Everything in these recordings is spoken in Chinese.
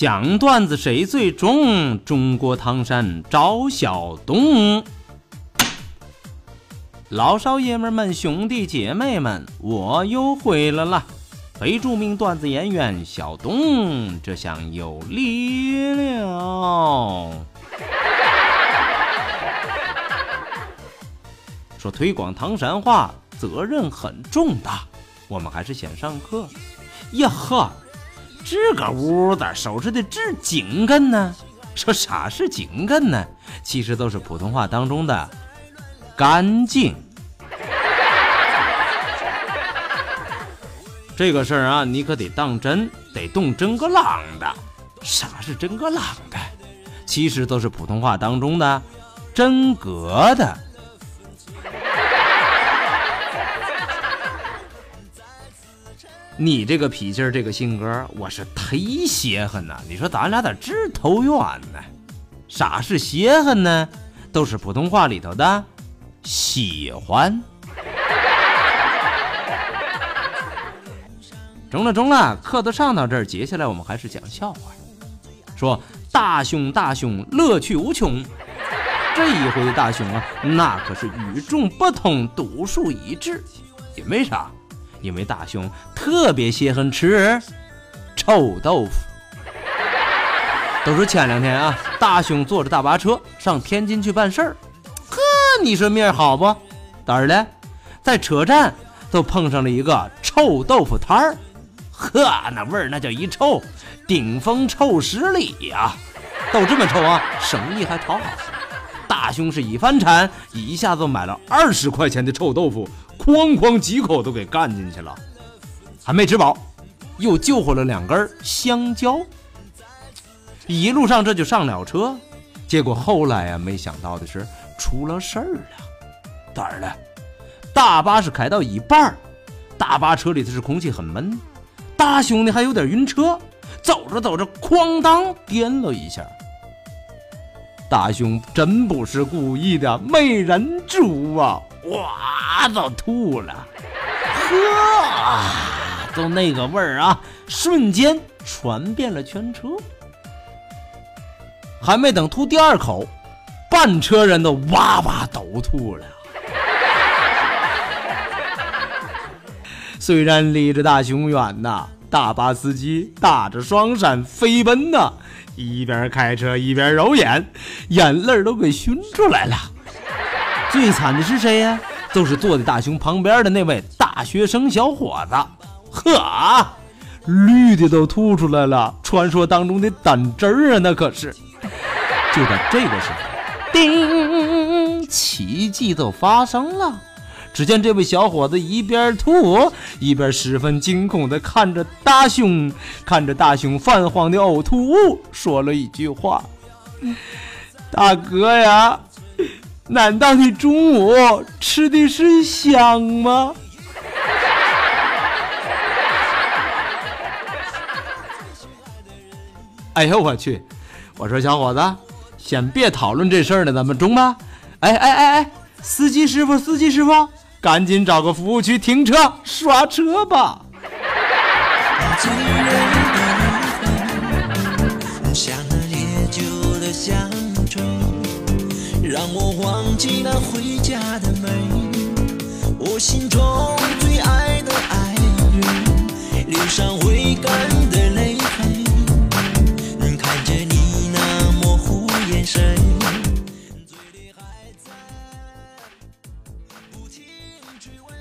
讲段子谁最重？中国唐山赵小东。老少爷们们、兄弟姐妹们，我又回来了。非著名段子演员小东，这下有力了。说推广唐山话责任很重大，我们还是先上课。呀呵！这个屋子收拾的这精干呢？说啥是精干呢？其实都是普通话当中的干净。这个事儿啊，你可得当真，得动真个啷的。啥是真个啷的？其实都是普通话当中的真格的。你这个脾气儿，这个性格，我是忒稀罕呐！你说咱俩咋这投缘呢？啥是稀罕呢？都是普通话里头的喜欢。中了中了，课都上到这儿，接下来我们还是讲笑话。说大熊大熊，乐趣无穷。这一回大熊啊，那可是与众不同，独树一帜。也没啥？因为大熊特别稀罕吃臭豆腐。都说前两天啊，大熊坐着大巴车上天津去办事儿，呵，你说命好不？咋的？在车站都碰上了一个臭豆腐摊儿，呵，那味儿那叫一臭，顶风臭十里呀！都这么臭啊，生意还讨好。大熊是一翻馋，一下子买了二十块钱的臭豆腐。哐哐几口都给干进去了，还没吃饱，又救活了两根香蕉。一路上这就上了车，结果后来啊，没想到的是出了事儿了。咋儿了？大巴是开到一半大巴车里头是空气很闷，大兄弟还有点晕车，走着走着哐当颠了一下。大兄真不是故意的，没忍住啊！哇，都吐了！呵，就那个味儿啊，瞬间传遍了全车。还没等吐第二口，半车人都哇哇都吐了。虽然离着大熊远呐，大巴司机打着双闪飞奔呐，一边开车一边揉眼，眼泪都给熏出来了。最惨的是谁呀？就是坐在大熊旁边的那位大学生小伙子，呵，绿的都吐出来了，传说当中的胆汁儿啊，那可是。就在这个时候，叮，奇迹都发生了。只见这位小伙子一边吐，一边十分惊恐的看着大熊，看着大熊泛黄的呕吐物，说了一句话：“大哥呀。”难道你中午吃的是香吗？哎呦我去！我说小伙子，先别讨论这事儿了，咱们中吧。哎哎哎哎，司机师傅，司机师傅，赶紧找个服务区停车刷车吧。让我忘记了回家的美，我心中最爱的爱人，脸上未干的泪痕。看着你那模糊眼神，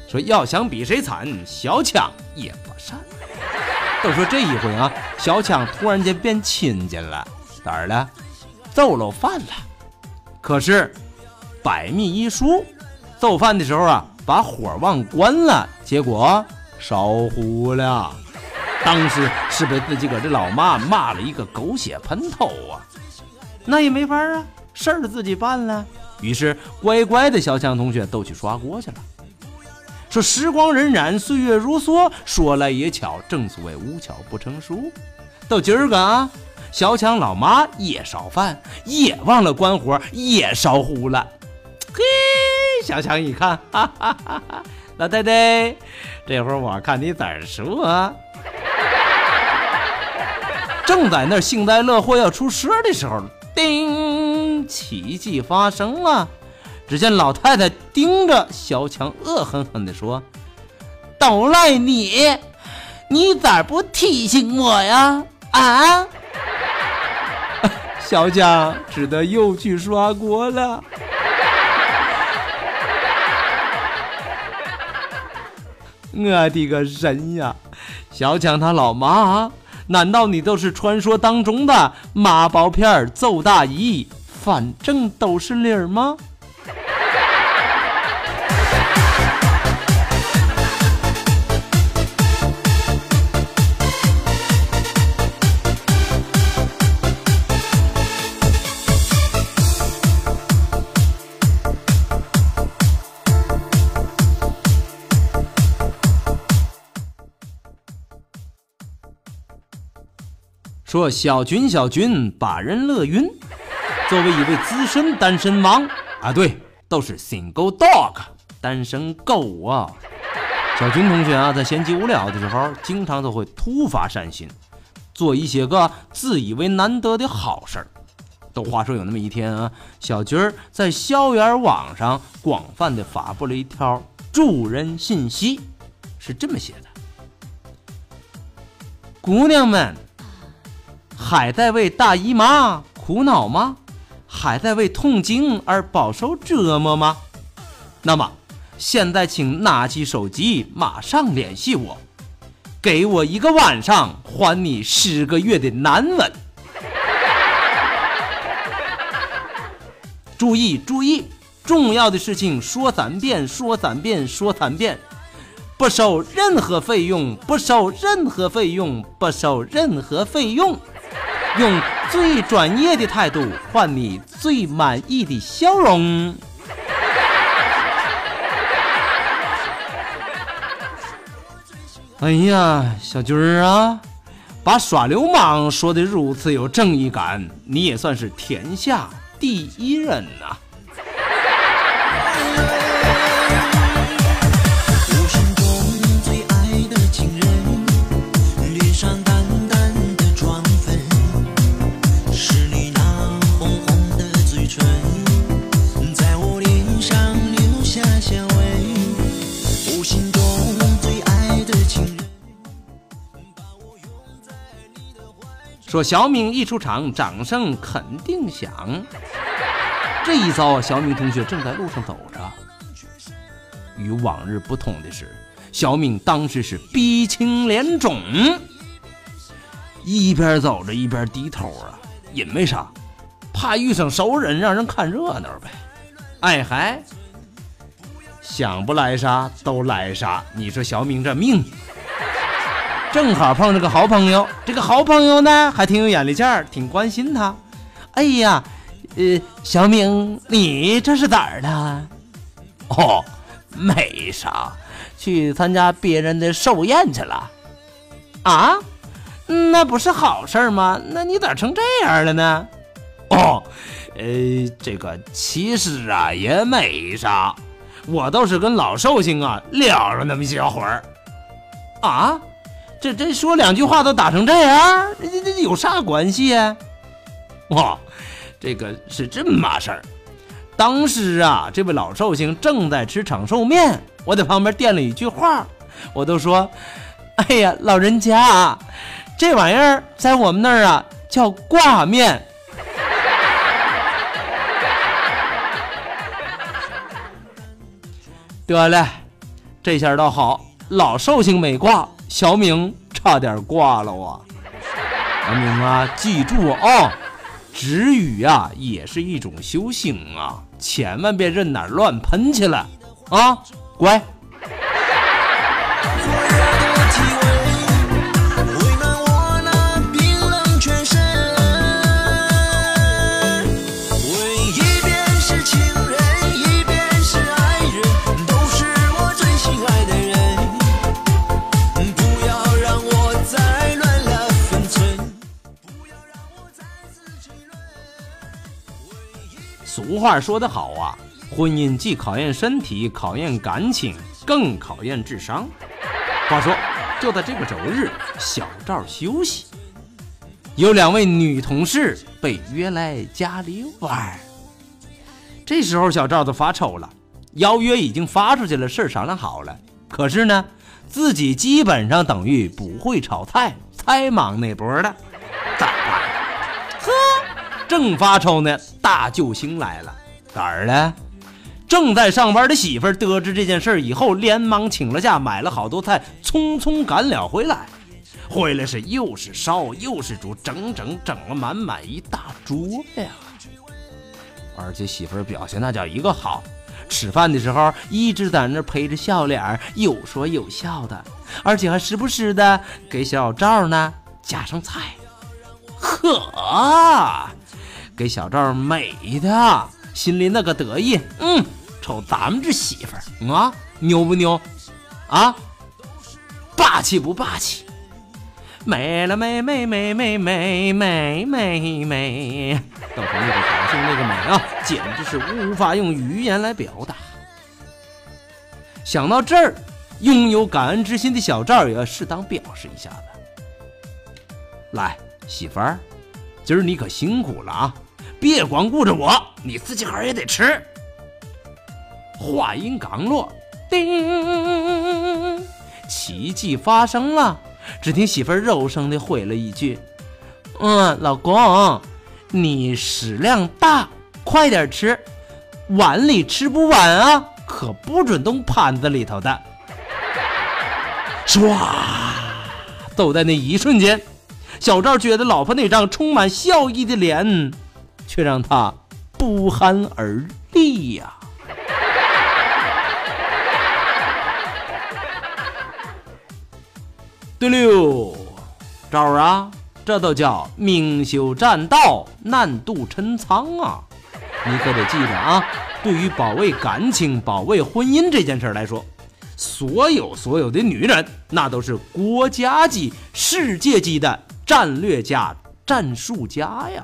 说要想比谁惨，小强也不善。都说这一回啊，小强突然间变亲家了，咋儿了？揍了饭了。可是，百密一疏，做饭的时候啊，把火忘关了，结果烧糊了。当时是被自己个这老妈骂了一个狗血喷头啊！那也没法啊，事儿自己办了。于是乖乖的小强同学都去刷锅去了。说时光荏苒，岁月如梭，说来也巧，正所谓无巧不成书。到今儿个啊，小强老妈也烧饭，也忘了关火，也烧糊了。嘿，小强一看，哈哈哈哈！老太太，这会儿我看你咋说啊？正在那幸灾乐祸要出声的时候，叮，奇迹发生了。只见老太太盯着小强，恶狠狠地说：“都赖你，你咋不提醒我呀？”啊！小强只得又去刷锅了。我的个神呀！小强他老妈。难道你都是传说当中的妈宝片揍大姨？反正都是理儿吗？说小军，小军把人乐晕。作为一位资深单身王啊，对，都是 single dog，单身狗啊。小军同学啊，在闲极无聊的时候，经常都会突发善心，做一些个自以为难得的好事儿。都话说有那么一天啊，小军儿在校园网上广泛的发布了一条助人信息，是这么写的：姑娘们。还在为大姨妈苦恼吗？还在为痛经而饱受折磨吗？那么，现在请拿起手机，马上联系我，给我一个晚上，还你十个月的难吻。注意注意，重要的事情说三遍，说三遍，说三遍，不收任何费用，不收任何费用，不收任何费用。用最专业的态度换你最满意的笑容。哎呀，小军儿啊，把耍流氓说的如此有正义感，你也算是天下第一人呐！说小敏一出场，掌声肯定响。这一遭，小敏同学正在路上走着。与往日不同的是，小敏当时是鼻青脸肿，一边走着一边低头啊。因为啥？怕遇上熟人，让人看热闹呗。哎嗨，想不来啥都来啥。你说小敏这命。正好碰着个好朋友，这个好朋友呢还挺有眼力见儿，挺关心他。哎呀，呃，小明，你这是咋儿的？哦，没啥，去参加别人的寿宴去了。啊，那不是好事吗？那你咋成这样了呢？哦，呃，这个其实啊也没啥，我倒是跟老寿星啊聊了那么一小会儿。啊？这这说两句话都打成这样，这这这有啥关系呀？哇，这个是这么码事儿。当时啊，这位老寿星正在吃长寿面，我在旁边垫了一句话，我都说：“哎呀，老人家，这玩意儿在我们那儿啊叫挂面。”得了，这下倒好，老寿星没挂。小明差点挂了啊！小明啊，记住啊，止语啊也是一种修行啊，千万别任哪乱喷去了啊！乖。话说得好啊，婚姻既考验身体，考验感情，更考验智商。话说，就在这个周日，小赵休息，有两位女同事被约来家里玩。这时候，小赵都发愁了，邀约已经发出去了，事儿商量好了，可是呢，自己基本上等于不会炒菜，菜忙那波的，正发愁呢，大救星来了，哪儿呢？正在上班的媳妇儿得知这件事以后，连忙请了假，买了好多菜，匆匆赶了回来。回来是又是烧又是煮，整整整了满满一大桌呀！而且媳妇儿表现那叫一个好，吃饭的时候一直在那陪着笑脸，有说有笑的，而且还时不时的给小赵呢加上菜。呵，给小赵美的心里那个得意，嗯。瞅咱们这媳妇儿啊，牛不牛？啊，霸气不霸气？美了美美美美美美美美，到时候那个高兴那个美啊，简直是无法用语言来表达。想到这儿，拥有感恩之心的小赵也要适当表示一下子。来，媳妇儿，今儿你可辛苦了啊，别光顾着我，你自己个儿也得吃。话音刚落，叮！奇迹发生了。只听媳妇儿柔声的回了一句：“嗯，老公，你食量大，快点吃，碗里吃不完啊，可不准动盘子里头的。”唰！都在那一瞬间，小赵觉得老婆那张充满笑意的脸，却让他不寒而栗呀。对溜，赵儿啊，这都叫明修栈道，难渡陈仓啊！你可得记着啊！对于保卫感情、保卫婚姻这件事来说，所有所有的女人，那都是国家级、世界级的战略家、战术家呀！